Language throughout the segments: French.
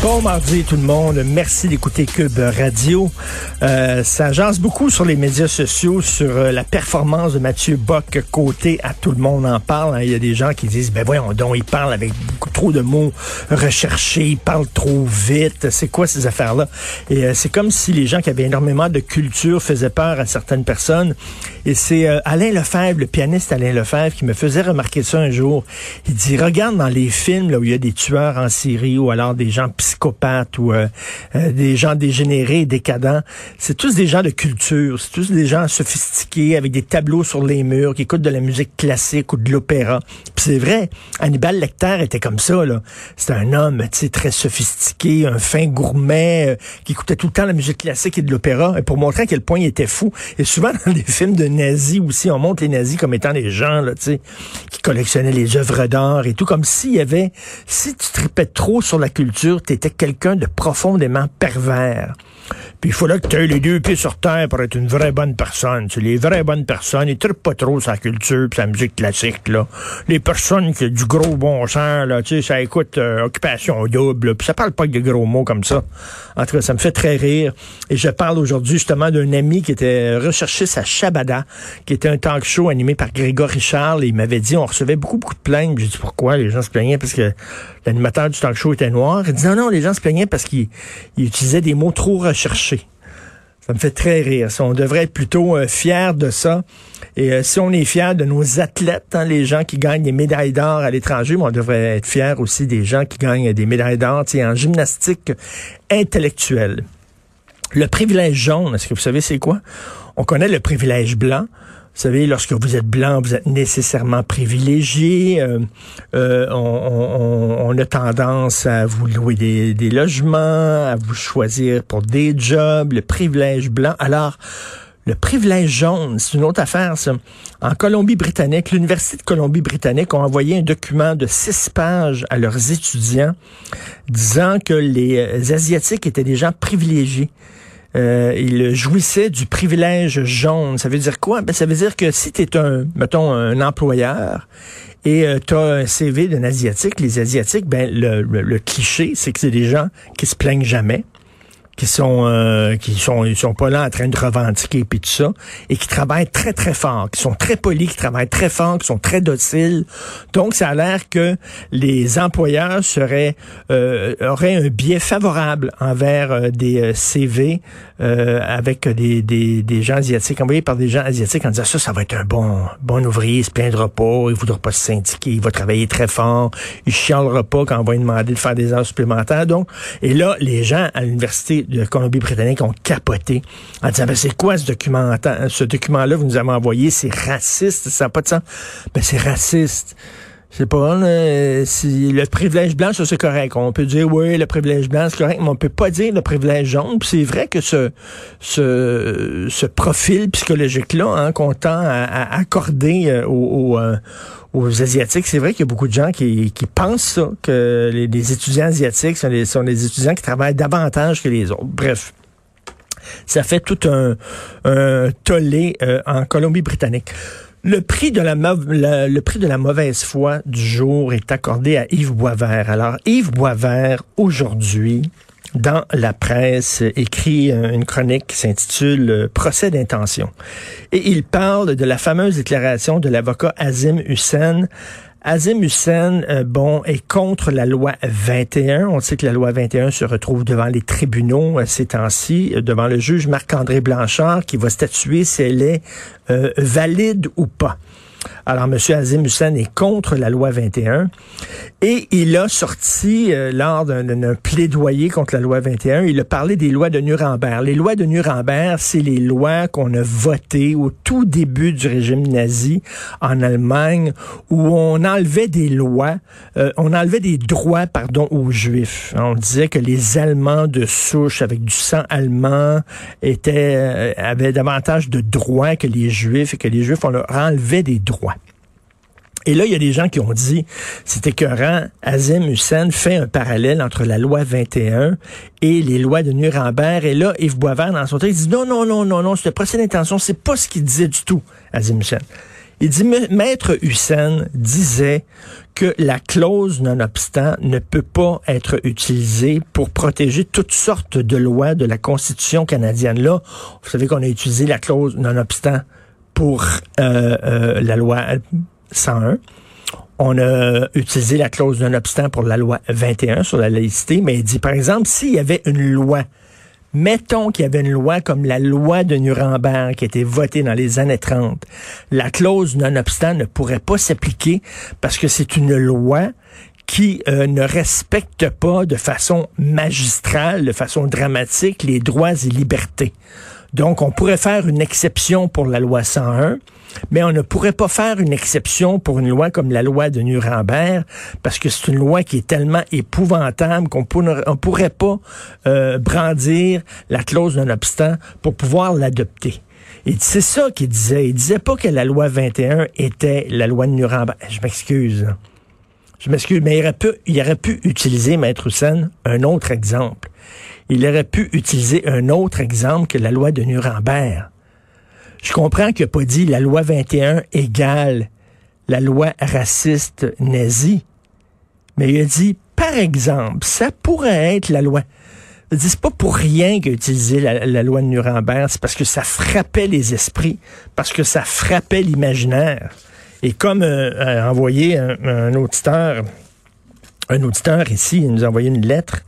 Bon mardi tout le monde, merci d'écouter Cube Radio. Euh, ça jase beaucoup sur les médias sociaux sur euh, la performance de Mathieu Bock côté à tout le monde en parle. hein. Il y a des gens qui disent ben voyons donc, il parle avec beaucoup trop de mots recherchés, il parle trop vite. C'est quoi ces affaires-là? Et euh, c'est comme si les gens qui avaient énormément de culture faisaient peur à certaines personnes. Et c'est euh, Alain Lefebvre, le pianiste Alain Lefebvre, qui me faisait remarquer ça un jour. Il dit regarde dans les films là où il y a des tueurs en série ou alors des gens psychopathes ou euh, euh, des gens dégénérés, décadents. C'est tous des gens de culture, c'est tous des gens sophistiqués avec des tableaux sur les murs qui écoutent de la musique classique ou de l'opéra. Puis c'est vrai, Hannibal Lecter était comme ça là. C'était un homme, très sophistiqué, un fin gourmet euh, qui écoutait tout le temps la musique classique et de l'opéra pour montrer à quel point il était fou. Et souvent dans les films de nazis aussi, on montre les nazis comme étant des gens là, qui collectionnaient les œuvres d'art et tout comme s'il y avait si tu tripais trop sur la culture, tu étais quelqu'un de profondément pervers. Puis il fallait que tu aies les deux pieds sur terre pour être une vraie bonne personne. C'est les vraies bonnes personnes, ils trippent pas trop la culture la musique classique, là. Les personnes qui ont du gros bon sens, là, tu sais, ça écoute euh, Occupation Double, puis ça parle pas que de gros mots comme ça. En tout cas, ça me fait très rire. Et je parle aujourd'hui justement d'un ami qui était recherché à Shabada, qui était un talk show animé par Grégory Charles, il m'avait dit, on recevait beaucoup, beaucoup de plaintes. J'ai dit, pourquoi? Les gens se plaignaient? Parce que l'animateur du talk show était noir. Il dit, non, non, les gens se plaignaient parce qu'il il utilisait des mots trop recherchés. Ça me fait très rire. On devrait être plutôt euh, fiers de ça. Et euh, si on est fiers de nos athlètes, hein, les gens qui gagnent des médailles d'or à l'étranger, on devrait être fiers aussi des gens qui gagnent des médailles d'or en gymnastique intellectuelle. Le privilège jaune, est-ce que vous savez c'est quoi? On connaît le privilège blanc. Vous savez, lorsque vous êtes blanc, vous êtes nécessairement privilégié. Euh, euh, on, a tendance à vous louer des, logements, à vous choisir pour des jobs, le privilège blanc. Alors, le privilège jaune, c'est une autre affaire. En Colombie-Britannique, l'Université de Colombie-Britannique a envoyé un document de six pages à leurs étudiants disant que les Asiatiques étaient des gens privilégiés. Euh, ils jouissaient du privilège jaune. Ça veut dire quoi? Ben, ça veut dire que si tu es un, mettons, un employeur et tu as un CV d'un Asiatique, les Asiatiques, ben, le, le- le cliché, c'est que c'est des gens qui se plaignent jamais qui sont euh, qui sont ils sont pas là en train de revendiquer puis tout ça et qui travaillent très très fort, qui sont très polis, qui travaillent très fort, qui sont très dociles. Donc ça a l'air que les employeurs seraient euh, auraient un biais favorable envers euh, des euh, CV euh, avec des, des, des gens asiatiques envoyés par des gens asiatiques en disant ça ça va être un bon bon ouvrier, il se plaindra pas, il voudra pas se syndiquer, il va travailler très fort, il chialera pas quand on va lui demander de faire des heures supplémentaires. Donc et là les gens à l'université de Colombie-Britannique ont capoté en disant, ben, c'est quoi ce document, ce document-là vous nous avez envoyé, c'est raciste, ça n'a pas de sens. Ben, c'est raciste. C'est pas, là, si le privilège blanc, ça c'est correct. On peut dire, oui, le privilège blanc, c'est correct, mais on peut pas dire le privilège jaune. C'est vrai que ce, ce, ce profil psychologique-là, hein, qu'on tend à, à accorder euh, aux, aux, euh, aux Asiatiques, c'est vrai qu'il y a beaucoup de gens qui, qui pensent ça, que les, les étudiants asiatiques sont des, sont des étudiants qui travaillent davantage que les autres. Bref. Ça fait tout un, un tollé euh, en Colombie-Britannique. Le prix de la, mauvaise foi du jour est accordé à Yves Boisvert. Alors Yves Boisvert aujourd'hui dans la presse écrit une chronique qui s'intitule euh, Procès d'intention. Et il parle de la fameuse déclaration de l'avocat Azim Hussein Azim Hussein, euh, bon, est contre la loi 21. On sait que la loi 21 se retrouve devant les tribunaux euh, ces temps-ci, euh, devant le juge Marc-André Blanchard qui va statuer si elle est valide ou pas. Alors, M. Azim Hussein est contre la loi 21 et il a sorti, euh, lors d'un plaidoyer contre la loi 21, il a parlé des lois de Nuremberg. Les lois de Nuremberg, c'est les lois qu'on a votées au tout début du régime nazi en Allemagne où on enlevait des lois, euh, on enlevait des droits, pardon, aux Juifs. On disait que les Allemands de souche avec du sang allemand étaient, euh, avaient davantage de droits que les Juifs et que les Juifs, on leur enlevait des droits. Et là, il y a des gens qui ont dit, c'est écœurant, Azim Hussein fait un parallèle entre la loi 21 et les lois de Nuremberg. Et là, Yves Boisvert, dans son texte, dit non, non, non, non, non, c'était procès d'intention, c'est pas ce qu'il disait du tout, Azim Hussein. Il dit, Maître Hussein disait que la clause non-obstant ne peut pas être utilisée pour protéger toutes sortes de lois de la Constitution canadienne. Là, vous savez qu'on a utilisé la clause non-obstant pour euh, euh, la loi 101. On a utilisé la clause d'un obstant pour la loi 21 sur la laïcité, mais il dit, par exemple, s'il y avait une loi, mettons qu'il y avait une loi comme la loi de Nuremberg qui a été votée dans les années 30, la clause non-obstant ne pourrait pas s'appliquer parce que c'est une loi qui euh, ne respecte pas de façon magistrale, de façon dramatique, les droits et libertés. Donc, on pourrait faire une exception pour la loi 101, mais on ne pourrait pas faire une exception pour une loi comme la loi de Nuremberg, parce que c'est une loi qui est tellement épouvantable qu'on ne pourrait pas euh, brandir la clause d'un obstant pour pouvoir l'adopter. Et c'est ça qu'il disait. Il disait pas que la loi 21 était la loi de Nuremberg. Je m'excuse. Je m'excuse, mais il aurait, pu, utiliser, Maître Hussein, un autre exemple. Il aurait pu utiliser un autre exemple que la loi de Nuremberg. Je comprends qu'il n'a pas dit la loi 21 égale la loi raciste nazie, mais il a dit, par exemple, ça pourrait être la loi. C'est pas pour rien qu'il a utilisé la, loi de Nuremberg, c'est parce que ça frappait les esprits, parce que ça frappait l'imaginaire. Et comme euh, a envoyé un, auditeur, un auditeur ici, il nous a envoyé une lettre,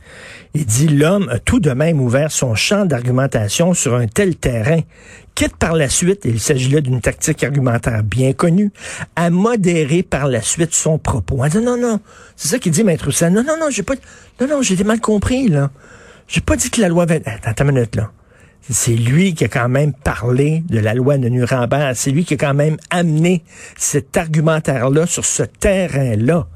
il dit l'homme a tout de même ouvert son champ d'argumentation sur un tel terrain, quitte par la suite, il s'agit là d'une tactique argumentaire bien connue, à modérer par la suite son propos. Dit non, non, c'est ça qu'il dit, Maître Hussein. Non, non, non, j'ai pas, non, non, j'ai mal compris, là. J'ai pas dit que la loi Attends une minute, là. C'est lui qui a quand même parlé de la loi de Nuremberg. C'est lui qui a quand même amené cet argumentaire-là sur ce terrain-là.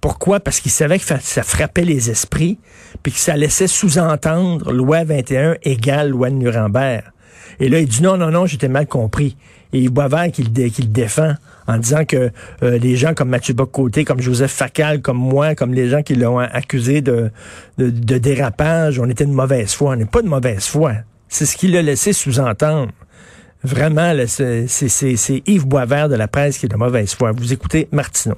Pourquoi? Parce qu'il savait que ça frappait les esprits, puis que ça laissait sous-entendre loi 21 égale loi de Nuremberg. Et là, il dit non, non, non, j'étais mal compris. Et il qui le, qui le défend en disant que euh, les gens comme Mathieu Bocoté, comme Joseph Facal, comme moi, comme les gens qui l'ont accusé de, dérapage, on était de mauvaise foi. On n'est pas de mauvaise foi. C'est ce qu'il a laissé sous-entendre. Vraiment, c'est Yves Boisvert de la presse qui est de mauvaise foi. Vous écoutez Martineau.